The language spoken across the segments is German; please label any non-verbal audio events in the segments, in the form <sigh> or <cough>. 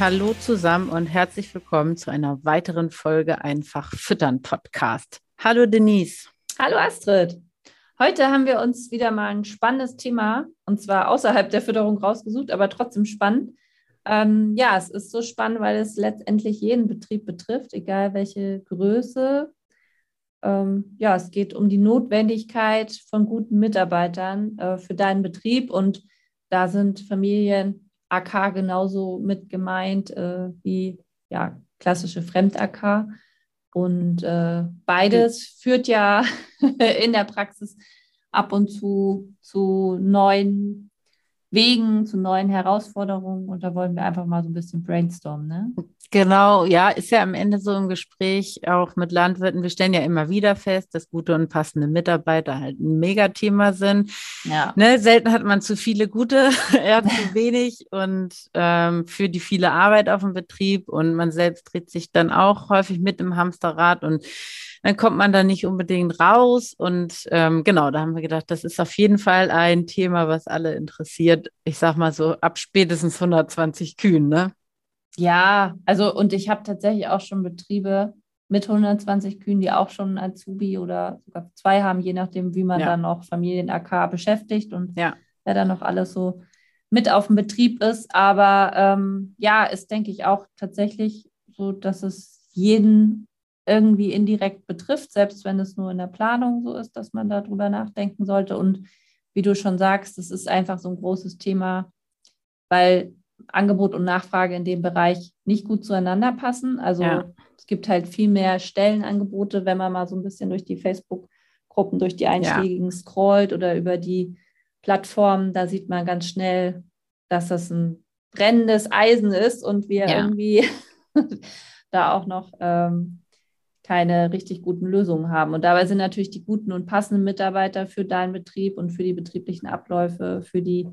Hallo zusammen und herzlich willkommen zu einer weiteren Folge Einfach Füttern Podcast. Hallo Denise. Hallo Astrid. Heute haben wir uns wieder mal ein spannendes Thema und zwar außerhalb der Fütterung rausgesucht, aber trotzdem spannend. Ähm, ja, es ist so spannend, weil es letztendlich jeden Betrieb betrifft, egal welche Größe. Ähm, ja, es geht um die Notwendigkeit von guten Mitarbeitern äh, für deinen Betrieb und da sind Familien AK genauso mit gemeint äh, wie ja, klassische Fremd-AK. Und äh, beides führt ja <laughs> in der Praxis ab und zu zu neuen Wegen, zu neuen Herausforderungen. Und da wollen wir einfach mal so ein bisschen brainstormen. Ne? Genau, ja, ist ja am Ende so ein Gespräch auch mit Landwirten. Wir stellen ja immer wieder fest, dass gute und passende Mitarbeiter halt ein Megathema sind. Ja. Ne, selten hat man zu viele gute, <laughs> eher zu wenig und ähm, für die viele Arbeit auf dem Betrieb und man selbst dreht sich dann auch häufig mit im Hamsterrad und dann kommt man da nicht unbedingt raus. Und ähm, genau, da haben wir gedacht, das ist auf jeden Fall ein Thema, was alle interessiert. Ich sag mal so ab spätestens 120 Kühen, ne? Ja, also und ich habe tatsächlich auch schon Betriebe mit 120 Kühen, die auch schon Azubi oder sogar zwei haben, je nachdem, wie man ja. dann noch Familien-AK beschäftigt und ja. wer dann noch alles so mit auf dem Betrieb ist. Aber ähm, ja, ist, denke ich, auch tatsächlich so, dass es jeden irgendwie indirekt betrifft, selbst wenn es nur in der Planung so ist, dass man darüber nachdenken sollte. Und wie du schon sagst, es ist einfach so ein großes Thema, weil Angebot und Nachfrage in dem Bereich nicht gut zueinander passen. Also ja. es gibt halt viel mehr Stellenangebote, wenn man mal so ein bisschen durch die Facebook-Gruppen, durch die einschlägigen ja. scrollt oder über die Plattformen, da sieht man ganz schnell, dass das ein brennendes Eisen ist und wir ja. irgendwie <laughs> da auch noch ähm, keine richtig guten Lösungen haben. Und dabei sind natürlich die guten und passenden Mitarbeiter für deinen Betrieb und für die betrieblichen Abläufe, für die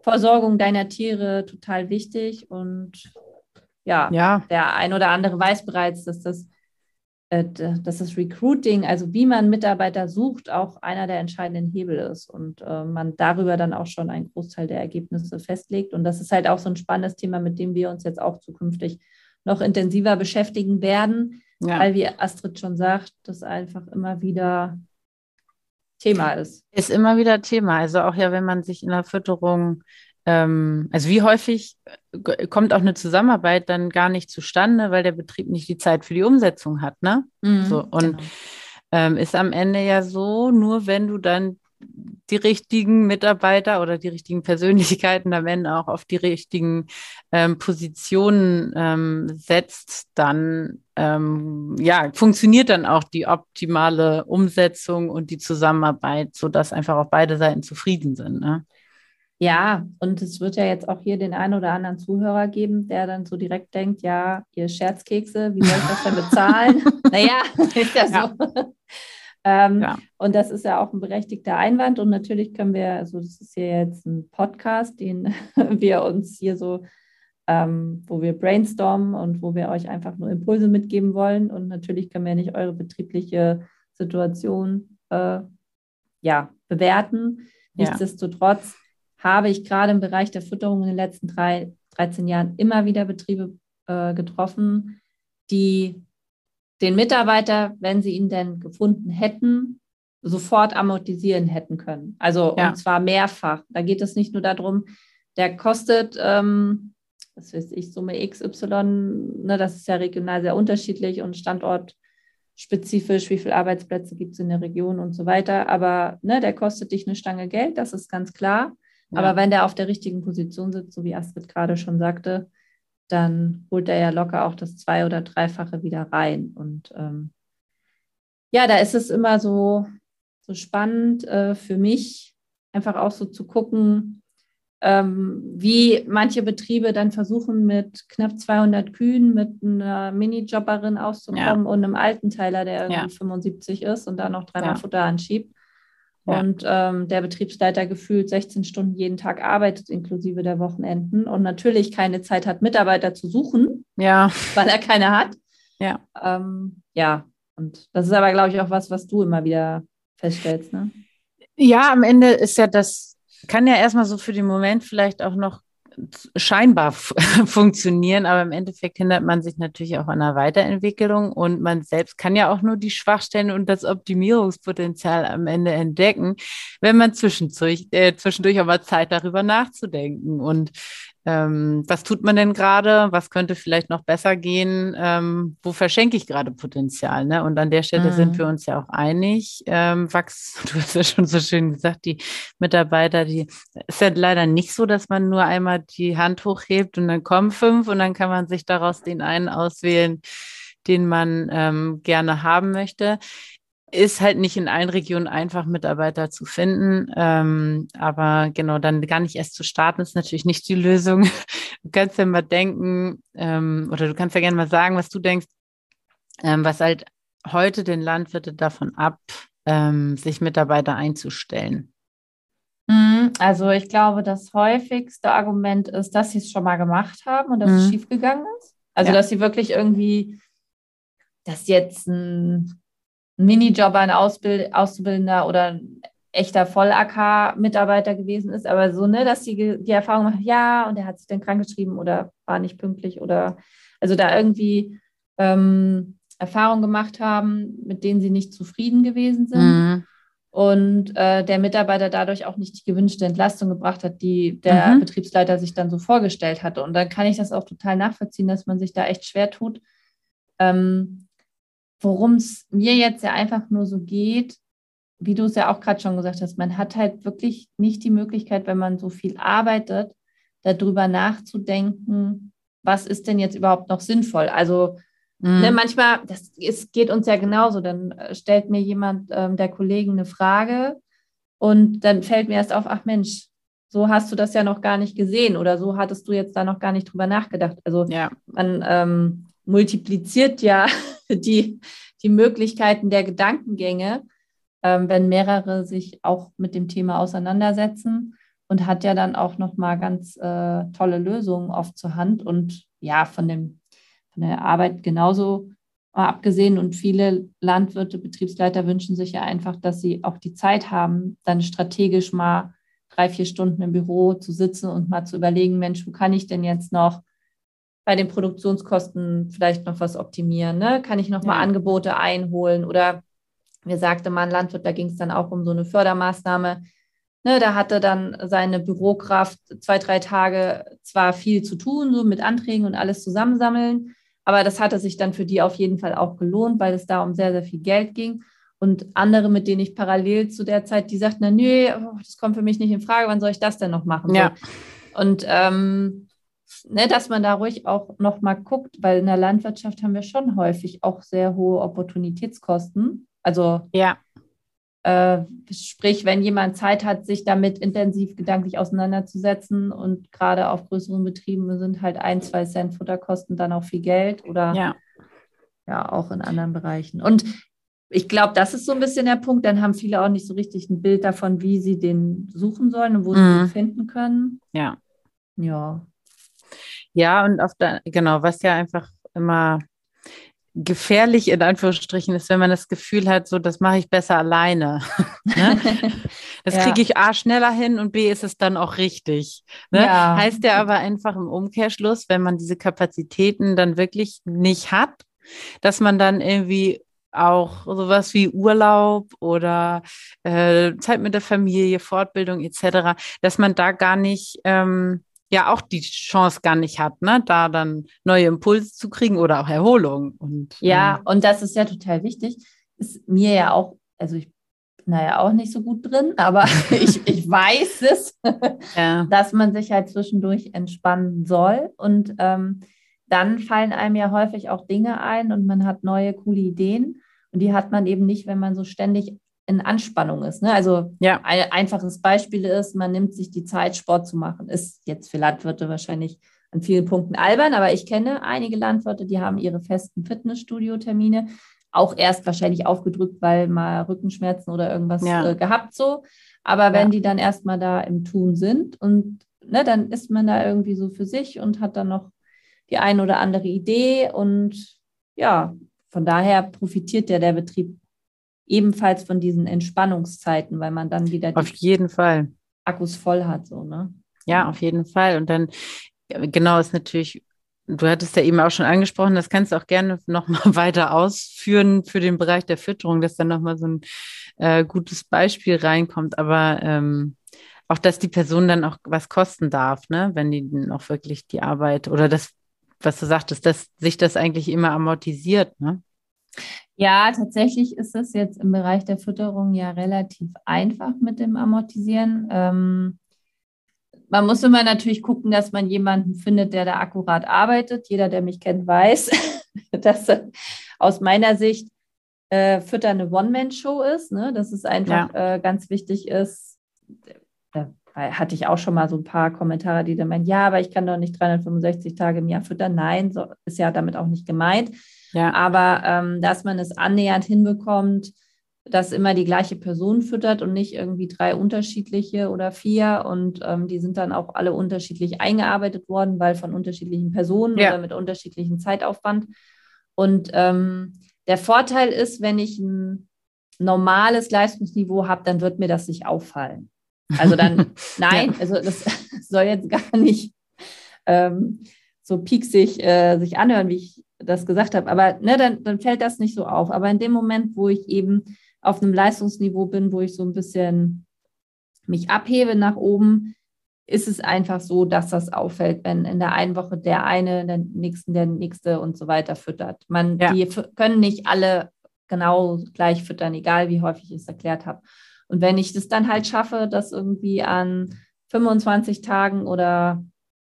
Versorgung deiner Tiere total wichtig. Und ja, ja. der ein oder andere weiß bereits, dass das, äh, dass das Recruiting, also wie man Mitarbeiter sucht, auch einer der entscheidenden Hebel ist und äh, man darüber dann auch schon einen Großteil der Ergebnisse festlegt. Und das ist halt auch so ein spannendes Thema, mit dem wir uns jetzt auch zukünftig noch intensiver beschäftigen werden ja. weil, wie Astrid schon sagt, das einfach immer wieder Thema ist. Ist immer wieder Thema. Also auch ja, wenn man sich in der Fütterung, ähm, also wie häufig äh, kommt auch eine Zusammenarbeit dann gar nicht zustande, weil der Betrieb nicht die Zeit für die Umsetzung hat, ne? Mhm, so, und genau. ähm, ist am Ende ja so, nur wenn du dann die richtigen Mitarbeiter oder die richtigen Persönlichkeiten am Ende auch auf die richtigen ähm, Positionen ähm, setzt, dann ähm, ja, funktioniert dann auch die optimale Umsetzung und die Zusammenarbeit, sodass einfach auch beide Seiten zufrieden sind. Ne? Ja, und es wird ja jetzt auch hier den einen oder anderen Zuhörer geben, der dann so direkt denkt, ja, ihr Scherzkekse, wie soll ich das denn bezahlen? <laughs> naja, ist ja so. Ja. Ähm, ja. Und das ist ja auch ein berechtigter Einwand. Und natürlich können wir, also das ist hier jetzt ein Podcast, den <laughs> wir uns hier so, ähm, wo wir brainstormen und wo wir euch einfach nur Impulse mitgeben wollen. Und natürlich können wir nicht eure betriebliche Situation äh, ja, bewerten. Ja. Nichtsdestotrotz habe ich gerade im Bereich der Fütterung in den letzten drei, 13 Jahren immer wieder Betriebe äh, getroffen, die den Mitarbeiter, wenn sie ihn denn gefunden hätten, sofort amortisieren hätten können. Also ja. und zwar mehrfach. Da geht es nicht nur darum, der kostet, ähm, was weiß ich, Summe XY, ne, das ist ja regional sehr unterschiedlich und Standort spezifisch, wie viele Arbeitsplätze gibt es in der Region und so weiter. Aber ne, der kostet dich eine Stange Geld, das ist ganz klar. Ja. Aber wenn der auf der richtigen Position sitzt, so wie Astrid gerade schon sagte, dann holt er ja locker auch das Zwei- oder Dreifache wieder rein. Und ähm, ja, da ist es immer so, so spannend äh, für mich, einfach auch so zu gucken, ähm, wie manche Betriebe dann versuchen, mit knapp 200 Kühen mit einer Minijobberin auszukommen ja. und einem Altenteiler, der irgendwie ja. 75 ist und da noch dreimal ja. Futter anschiebt. Und ähm, der Betriebsleiter gefühlt 16 Stunden jeden Tag arbeitet, inklusive der Wochenenden. Und natürlich keine Zeit hat, Mitarbeiter zu suchen, ja. weil er keine hat. Ja. Ähm, ja, und das ist aber, glaube ich, auch was, was du immer wieder feststellst. Ne? Ja, am Ende ist ja das, kann ja erstmal so für den Moment vielleicht auch noch scheinbar <laughs> funktionieren, aber im Endeffekt hindert man sich natürlich auch an der Weiterentwicklung und man selbst kann ja auch nur die Schwachstellen und das Optimierungspotenzial am Ende entdecken, wenn man zwischendurch, äh, zwischendurch mal Zeit darüber nachzudenken. Und ähm, was tut man denn gerade? Was könnte vielleicht noch besser gehen? Ähm, wo verschenke ich gerade Potenzial? Ne? Und an der Stelle mhm. sind wir uns ja auch einig. Ähm, Wachs, <laughs> du hast ja schon so schön gesagt, die Mitarbeiter, die ist ja leider nicht so, dass man nur einmal die Hand hochhebt und dann kommen fünf und dann kann man sich daraus den einen auswählen, den man ähm, gerne haben möchte ist halt nicht in allen Regionen einfach, Mitarbeiter zu finden. Ähm, aber genau, dann gar nicht erst zu starten, ist natürlich nicht die Lösung. <laughs> Du kannst ja mal denken, ähm, oder du kannst ja gerne mal sagen, was du denkst, ähm, was halt heute den Landwirte davon ab, ähm, sich Mitarbeiter einzustellen. Mhm, also ich glaube, das häufigste Argument ist, dass sie es schon mal gemacht haben und dass mhm. es schiefgegangen ist. Also ja. dass sie wirklich irgendwie, dass jetzt ein Minijobber, ein Ausbild Auszubildender oder ein echter Voll-AK-Mitarbeiter gewesen ist, aber so, ne, dass die die Erfahrung macht, ja, und er hat sich dann krankgeschrieben oder war nicht pünktlich oder also da irgendwie ähm, Erfahrungen gemacht haben, mit denen sie nicht zufrieden gewesen sind. Mhm. Und äh, der Mitarbeiter dadurch auch nicht die gewünschte Entlastung gebracht hat, die der mhm. Betriebsleiter sich dann so vorgestellt hatte. Und dann kann ich das auch total nachvollziehen, dass man sich da echt schwer tut, ähm, worum es mir jetzt ja einfach nur so geht, wie du es ja auch gerade schon gesagt hast, man hat halt wirklich nicht die Möglichkeit, wenn man so viel arbeitet, darüber nachzudenken, was ist denn jetzt überhaupt noch sinnvoll? Also mhm. ne, manchmal, das ist, geht uns ja genauso, dann äh, stellt mir jemand, ähm, der Kollegen, eine Frage und dann fällt mir erst auf, ach Mensch, so hast du das ja noch gar nicht gesehen oder so hattest du jetzt da noch gar nicht drüber nachgedacht. Also ja. man ähm, multipliziert ja <laughs> die, die Möglichkeiten der Gedankengänge, ähm, wenn mehrere sich auch mit dem Thema auseinandersetzen und hat ja dann auch nochmal ganz äh, tolle Lösungen oft zur Hand und ja, von, dem, von der Arbeit genauso mal abgesehen und viele Landwirte, Betriebsleiter wünschen sich ja einfach, dass sie auch die Zeit haben, dann strategisch mal drei, vier Stunden im Büro zu sitzen und mal zu überlegen, Mensch, wo kann ich denn jetzt noch bei den Produktionskosten vielleicht noch was optimieren? Ne? Kann ich noch ja. mal Angebote einholen? Oder mir sagte mal ein Landwirt, da ging es dann auch um so eine Fördermaßnahme. Ne, da hatte dann seine Bürokraft zwei, drei Tage zwar viel zu tun, so mit Anträgen und alles zusammensammeln, aber das hatte sich dann für die auf jeden Fall auch gelohnt, weil es da um sehr, sehr viel Geld ging. Und andere, mit denen ich parallel zu der Zeit, die sagten, na, nö, das kommt für mich nicht in Frage, wann soll ich das denn noch machen? Ja. Und ähm, ne, dass man da ruhig auch noch mal guckt, weil in der Landwirtschaft haben wir schon häufig auch sehr hohe Opportunitätskosten. Also ja. Äh, sprich, wenn jemand Zeit hat, sich damit intensiv gedanklich auseinanderzusetzen und gerade auf größeren Betrieben sind halt ein, zwei Cent Futterkosten dann auch viel Geld oder ja, ja auch in anderen Bereichen. Und ich glaube, das ist so ein bisschen der Punkt. Dann haben viele auch nicht so richtig ein Bild davon, wie sie den suchen sollen und wo mhm. sie ihn finden können. Ja. Ja. Ja, und auf der, genau, was ja einfach immer gefährlich in Anführungsstrichen ist, wenn man das Gefühl hat, so das mache ich besser alleine. <laughs> ne? <laughs> Das ja. kriege ich A schneller hin und B ist es dann auch richtig. Ne? Ja. Heißt ja aber einfach im Umkehrschluss, wenn man diese Kapazitäten dann wirklich nicht hat, dass man dann irgendwie auch sowas wie Urlaub oder äh, Zeit mit der Familie, Fortbildung etc., dass man da gar nicht ähm, ja auch die Chance gar nicht hat, ne, da dann neue Impulse zu kriegen oder auch Erholung. Und, ja, ähm, und das ist ja total wichtig. Ist mir ja auch, also ich bin da ja auch nicht so gut drin, aber <laughs> ich, ich weiß es, <laughs> ja. dass man sich halt zwischendurch entspannen soll. Und ähm, dann fallen einem ja häufig auch Dinge ein und man hat neue, coole Ideen. Und die hat man eben nicht, wenn man so ständig in Anspannung ist. Ne? Also ja. ein einfaches Beispiel ist, man nimmt sich die Zeit, Sport zu machen. Ist jetzt für Landwirte wahrscheinlich an vielen Punkten albern, aber ich kenne einige Landwirte, die haben ihre festen Fitnessstudio-Termine auch erst wahrscheinlich aufgedrückt, weil mal Rückenschmerzen oder irgendwas ja. äh, gehabt so. Aber wenn ja. die dann erstmal da im Tun sind und ne, dann ist man da irgendwie so für sich und hat dann noch die eine oder andere Idee und ja, von daher profitiert ja der Betrieb ebenfalls von diesen Entspannungszeiten, weil man dann wieder auf jeden Fall Akkus voll hat, so ne? Ja, auf jeden Fall. Und dann genau ist natürlich Du hattest ja eben auch schon angesprochen, das kannst du auch gerne <laughs> nochmal weiter ausführen für den Bereich der Fütterung, dass dann nochmal so ein äh, gutes Beispiel reinkommt. Aber ähm, auch, dass die Person dann auch was kosten darf, ne? wenn die dann auch wirklich die Arbeit oder das, was du sagtest, dass sich das eigentlich immer amortisiert. Ne? Ja, tatsächlich ist es jetzt im Bereich der Fütterung ja relativ einfach mit dem Amortisieren. Ähm, man muss immer natürlich gucken, dass man jemanden findet, der da akkurat arbeitet. Jeder, der mich kennt, weiß, <laughs> dass aus meiner Sicht äh, Fütter eine One-Man-Show ist. Ne? Dass es einfach ja. äh, ganz wichtig ist. Da hatte ich auch schon mal so ein paar Kommentare, die dann meinen, ja, aber ich kann doch nicht 365 Tage im Jahr füttern. Nein, so ist ja damit auch nicht gemeint. Ja. Aber ähm, dass man es annähernd hinbekommt, dass immer die gleiche Person füttert und nicht irgendwie drei unterschiedliche oder vier. Und ähm, die sind dann auch alle unterschiedlich eingearbeitet worden, weil von unterschiedlichen Personen ja. oder mit unterschiedlichem Zeitaufwand. Und ähm, der Vorteil ist, wenn ich ein normales Leistungsniveau habe, dann wird mir das nicht auffallen. Also dann, <laughs> nein, ja. also das <laughs> soll jetzt gar nicht ähm, so pieksig äh, sich anhören, wie ich das gesagt habe. Aber ne, dann, dann fällt das nicht so auf. Aber in dem Moment, wo ich eben auf einem Leistungsniveau bin, wo ich so ein bisschen mich abhebe nach oben, ist es einfach so, dass das auffällt, wenn in der einen Woche der eine, in der nächsten der nächste und so weiter füttert. Man, ja. Die können nicht alle genau gleich füttern, egal wie häufig ich es erklärt habe. Und wenn ich das dann halt schaffe, dass irgendwie an 25 Tagen oder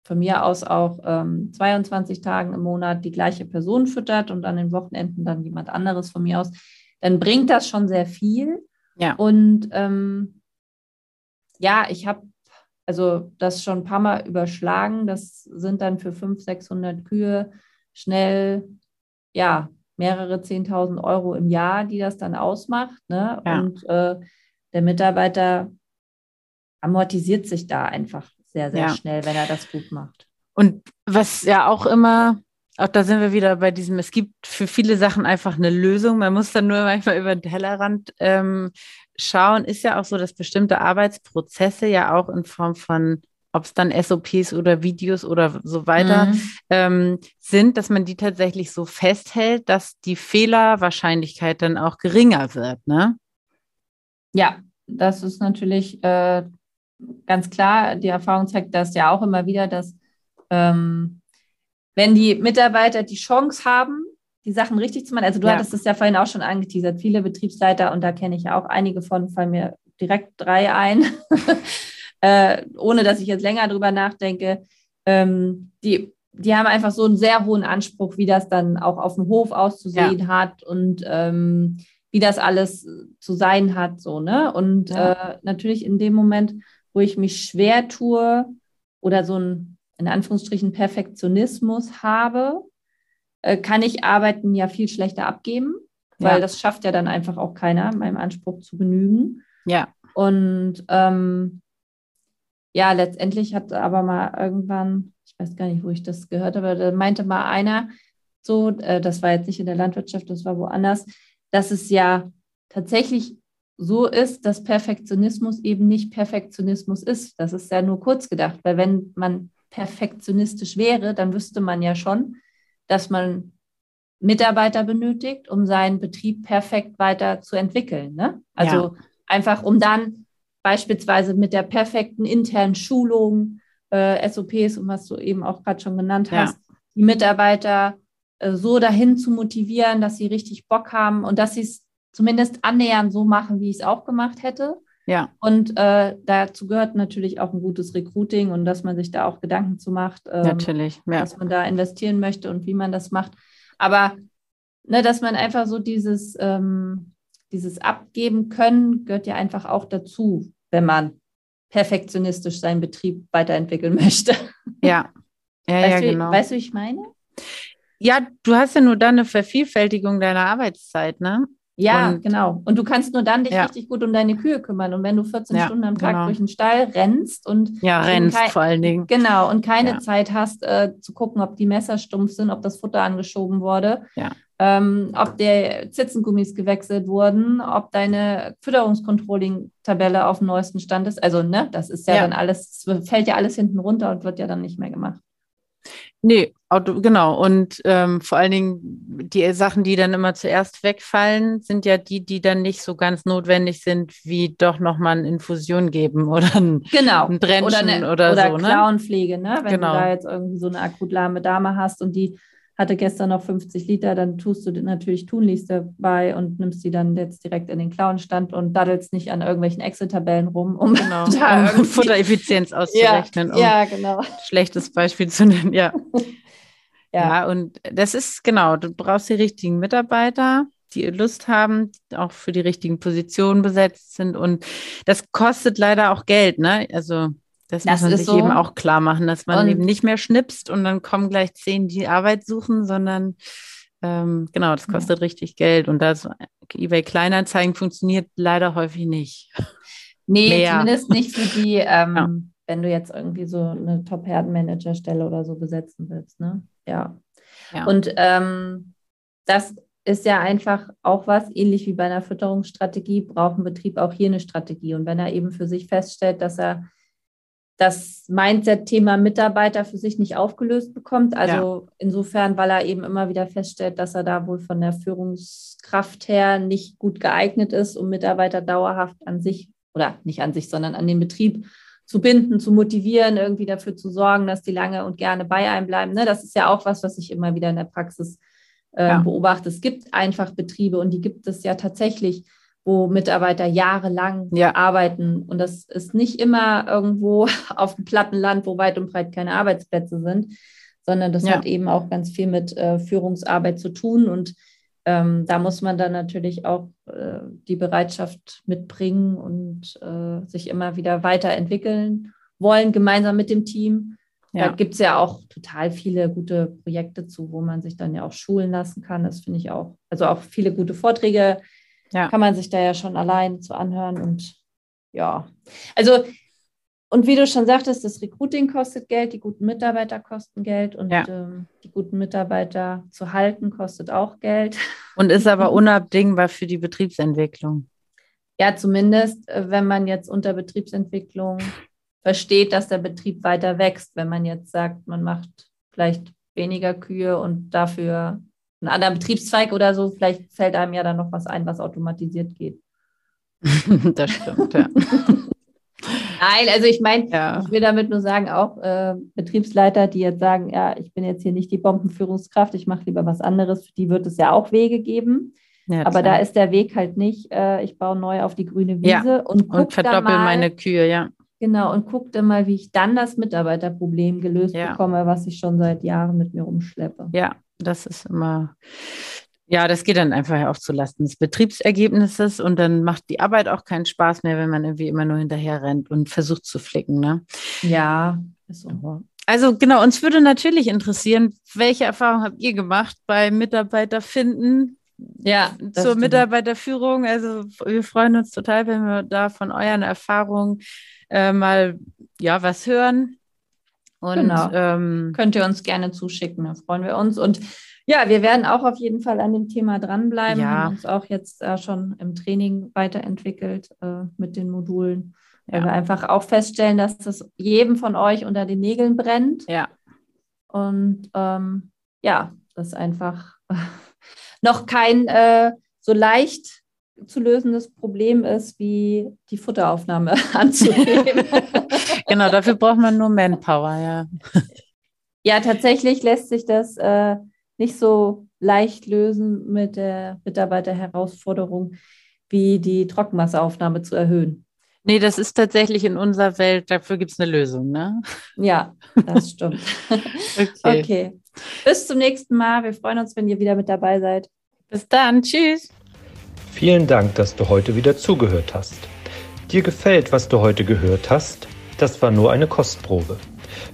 von mir aus auch ähm, 22 Tagen im Monat die gleiche Person füttert und an den Wochenenden dann jemand anderes von mir aus, dann bringt das schon sehr viel. Ja. Und ähm, ja, ich habe also das schon ein paar Mal überschlagen. Das sind dann für 500, 600 Kühe schnell, ja, mehrere 10.000 Euro im Jahr, die das dann ausmacht. Ne? Ja. Und äh, der Mitarbeiter amortisiert sich da einfach sehr, sehr ja. schnell, wenn er das gut macht. Und was ja auch immer auch da sind wir wieder bei diesem, es gibt für viele Sachen einfach eine Lösung. Man muss dann nur manchmal über den Tellerrand ähm, schauen. Ist ja auch so, dass bestimmte Arbeitsprozesse ja auch in Form von ob es dann SOPs oder Videos oder so weiter mhm. ähm, sind, dass man die tatsächlich so festhält, dass die Fehlerwahrscheinlichkeit dann auch geringer wird, ne? Ja, das ist natürlich äh, ganz klar. Die Erfahrung zeigt das ja auch immer wieder, dass ähm, wenn die Mitarbeiter die Chance haben, die Sachen richtig zu machen. Also du ja. hattest es ja vorhin auch schon angeteasert, viele Betriebsleiter, und da kenne ich ja auch einige von, fallen mir direkt drei ein, <laughs> äh, ohne dass ich jetzt länger drüber nachdenke. Ähm, die, die haben einfach so einen sehr hohen Anspruch, wie das dann auch auf dem Hof auszusehen ja. hat und ähm, wie das alles zu sein hat, so, ne? Und ja. äh, natürlich in dem Moment, wo ich mich schwer tue oder so ein in Anführungsstrichen Perfektionismus habe, äh, kann ich Arbeiten ja viel schlechter abgeben, weil ja. das schafft ja dann einfach auch keiner, meinem Anspruch zu genügen. Ja. Und ähm, ja, letztendlich hat aber mal irgendwann, ich weiß gar nicht, wo ich das gehört habe, da meinte mal einer, so, äh, das war jetzt nicht in der Landwirtschaft, das war woanders, dass es ja tatsächlich so ist, dass Perfektionismus eben nicht Perfektionismus ist. Das ist ja nur kurz gedacht, weil wenn man perfektionistisch wäre, dann wüsste man ja schon, dass man Mitarbeiter benötigt, um seinen Betrieb perfekt weiter zu entwickeln. Ne? Also ja. einfach, um dann beispielsweise mit der perfekten internen Schulung äh, SOPs und was du eben auch gerade schon genannt hast, ja. die Mitarbeiter äh, so dahin zu motivieren, dass sie richtig Bock haben und dass sie es zumindest annähernd so machen, wie ich es auch gemacht hätte. Ja. Und äh, dazu gehört natürlich auch ein gutes Recruiting und dass man sich da auch Gedanken zu macht, ähm, natürlich, ja. dass man da investieren möchte und wie man das macht. Aber ne, dass man einfach so dieses, ähm, dieses Abgeben können, gehört ja einfach auch dazu, wenn man perfektionistisch seinen Betrieb weiterentwickeln <laughs> möchte. Ja, ja, weißt ja, du, genau. Weißt du, wie ich meine? Ja, du hast ja nur dann eine Vervielfältigung deiner Arbeitszeit, ne? Ja, und, genau. Und du kannst nur dann dich ja. richtig gut um deine Kühe kümmern. Und wenn du 14 ja, Stunden am Tag genau. durch den Stall rennst und ja, rennst kein, vor allen Dingen. Genau, und keine ja. Zeit hast äh, zu gucken, ob die Messer stumpf sind, ob das Futter angeschoben wurde, ähm, ob der Zitzengummis gewechselt wurden, ob deine Fütterungscontrolling-Tabelle auf dem neuesten Stand ist. Also, ne, das ist ja, dann alles, fällt ja alles hinten runter und wird ja dann nicht mehr gemacht. Nee, genau. Und ähm, vor allen Dingen die Sachen, die dann immer zuerst wegfallen, sind ja die, die dann nicht so ganz notwendig sind, wie doch nochmal eine Infusion geben oder ein, genau. ein Drenchen oder, eine, oder, oder so. Oder Klauenpflege, ne? Wenn genau. du da jetzt irgendwie so eine akut lahme Dame hast und die hatte gestern noch 50 Liter, dann tust du natürlich Tunlies dabei und nimmst die dann jetzt direkt in den Klauenstand und daddelst nicht an irgendwelchen Excel-Tabellen rum, um, <laughs> genau. um Futtereffizienz <laughs> auszurechnen. Ja, um ja, genau. Schlechtes Beispiel zu nennen, ja. <laughs> ja. Ja, und das ist genau, du brauchst die richtigen Mitarbeiter, die Lust haben, auch für die richtigen Positionen besetzt sind. Und das kostet leider auch Geld, ne? Also das, das muss man sich so. eben auch klar machen, dass man und eben nicht mehr schnipst und dann kommen gleich zehn, die Arbeit suchen, sondern ähm, genau, das kostet ja. richtig Geld. Und das eBay Kleinanzeigen funktioniert leider häufig nicht. Nee, mehr. zumindest nicht für die, <laughs> ähm. Wenn du jetzt irgendwie so eine Top-Herdenmanager-Stelle oder so besetzen willst. Ne? Ja. ja. Und ähm, das ist ja einfach auch was, ähnlich wie bei einer Fütterungsstrategie, braucht ein Betrieb auch hier eine Strategie. Und wenn er eben für sich feststellt, dass er das Mindset-Thema Mitarbeiter für sich nicht aufgelöst bekommt. Also ja. insofern, weil er eben immer wieder feststellt, dass er da wohl von der Führungskraft her nicht gut geeignet ist, um Mitarbeiter dauerhaft an sich oder nicht an sich, sondern an den Betrieb zu binden, zu motivieren, irgendwie dafür zu sorgen, dass die lange und gerne bei einem bleiben. Ne? Das ist ja auch was, was ich immer wieder in der Praxis äh, ja. beobachte. Es gibt einfach Betriebe und die gibt es ja tatsächlich, wo Mitarbeiter jahrelang ja. arbeiten. Und das ist nicht immer irgendwo <laughs> auf dem platten Land, wo weit und breit keine Arbeitsplätze sind, sondern das ja. hat eben auch ganz viel mit äh, Führungsarbeit zu tun. Und ähm, da muss man dann natürlich auch äh, die Bereitschaft mitbringen und äh, sich immer wieder weiterentwickeln wollen, gemeinsam mit dem Team. Ja. Da gibt es ja auch total viele gute Projekte zu, wo man sich dann ja auch schulen lassen kann. Das finde ich auch. Also auch viele gute Vorträge ja. kann man sich da ja schon allein zu anhören und ja. Also, und wie du schon sagtest, das Recruiting kostet Geld, die guten Mitarbeiter kosten Geld und ja. ähm, die guten Mitarbeiter zu halten kostet auch Geld. <laughs> Und ist aber unabdingbar für die Betriebsentwicklung. Ja, zumindest, äh, wenn man jetzt unter Betriebsentwicklung versteht, dass der Betrieb weiter wächst. Wenn man jetzt sagt, man macht vielleicht weniger Kühe und dafür einen anderen Betriebszweig oder so, vielleicht fällt einem ja dann noch was ein, was automatisiert geht. <laughs> das stimmt, ja. <laughs> Nein, also ich meine, ja. ich will damit nur sagen, auch äh, Betriebsleiter, die jetzt sagen, ja, ich bin jetzt hier nicht die Bombenführungskraft, ich mache lieber was anderes, für die wird es ja auch Wege geben. Ja, Aber da ist der Weg halt nicht, äh, ich baue neu auf die grüne Wiese ja. und, und verdoppel mal, meine Kühe, ja. Genau, und guck dann mal, wie ich dann das Mitarbeiterproblem gelöst bekomme, was ich schon seit Jahren mit mir rumschleppe. Ja, das ist immer, ja, das geht dann einfach auch zulasten des Betriebsergebnisses und dann macht die Arbeit auch keinen Spaß mehr, wenn man irgendwie immer nur hinterher rennt und versucht zu flicken. Ne? Ja. So. Also genau, uns würde natürlich interessieren, welche Erfahrungen habt ihr gemacht bei Mitarbeiterfinden? Ja, zur stimmt. Mitarbeiterführung. Also wir freuen uns total, wenn wir da von euren Erfahrungen äh, mal ja was hören. Und genau. ähm, könnt ihr uns gerne zuschicken, da freuen wir uns. Und ja, wir werden auch auf jeden Fall an dem Thema dranbleiben. Ja. Haben uns auch jetzt äh, schon im Training weiterentwickelt äh, mit den Modulen, ja. weil wir einfach auch feststellen, dass das jedem von euch unter den Nägeln brennt. Ja. Und ähm, ja, das einfach <laughs> noch kein äh, so leicht zu lösendes Problem ist, wie die Futteraufnahme <laughs> anzunehmen. <laughs> genau, dafür braucht man nur Manpower, ja. Ja, tatsächlich lässt sich das äh, nicht so leicht lösen mit der Mitarbeiterherausforderung, wie die Trockenmasseaufnahme zu erhöhen. Nee, das ist tatsächlich in unserer Welt, dafür gibt es eine Lösung, ne? Ja, das stimmt. <laughs> okay. okay. Bis zum nächsten Mal. Wir freuen uns, wenn ihr wieder mit dabei seid. Bis dann. Tschüss. Vielen Dank, dass du heute wieder zugehört hast. Dir gefällt, was du heute gehört hast? Das war nur eine Kostprobe.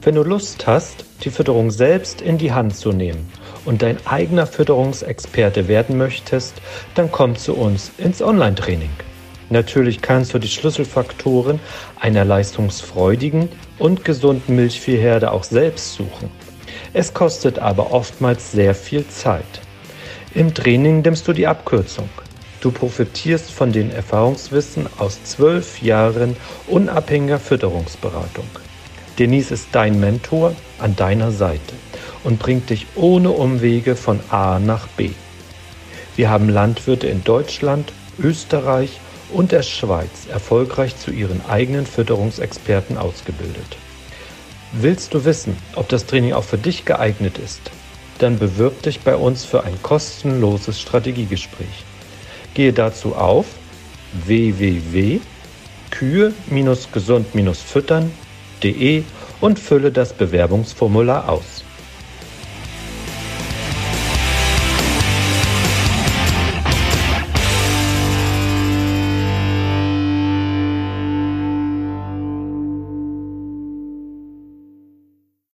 Wenn du Lust hast, die Fütterung selbst in die Hand zu nehmen und dein eigener Fütterungsexperte werden möchtest, dann komm zu uns ins Online-Training. Natürlich kannst du die Schlüsselfaktoren einer leistungsfreudigen und gesunden Milchviehherde auch selbst suchen. Es kostet aber oftmals sehr viel Zeit. Im Training nimmst du die Abkürzung. Du profitierst von den Erfahrungswissen aus zwölf Jahren unabhängiger Fütterungsberatung. Denise ist dein Mentor an deiner Seite und bringt dich ohne Umwege von A nach B. Wir haben Landwirte in Deutschland, Österreich und der Schweiz erfolgreich zu ihren eigenen Fütterungsexperten ausgebildet. Willst du wissen, ob das Training auch für dich geeignet ist? Dann bewirb dich bei uns für ein kostenloses Strategiegespräch. Gehe dazu auf www.kühe-gesund-füttern.de und fülle das Bewerbungsformular aus.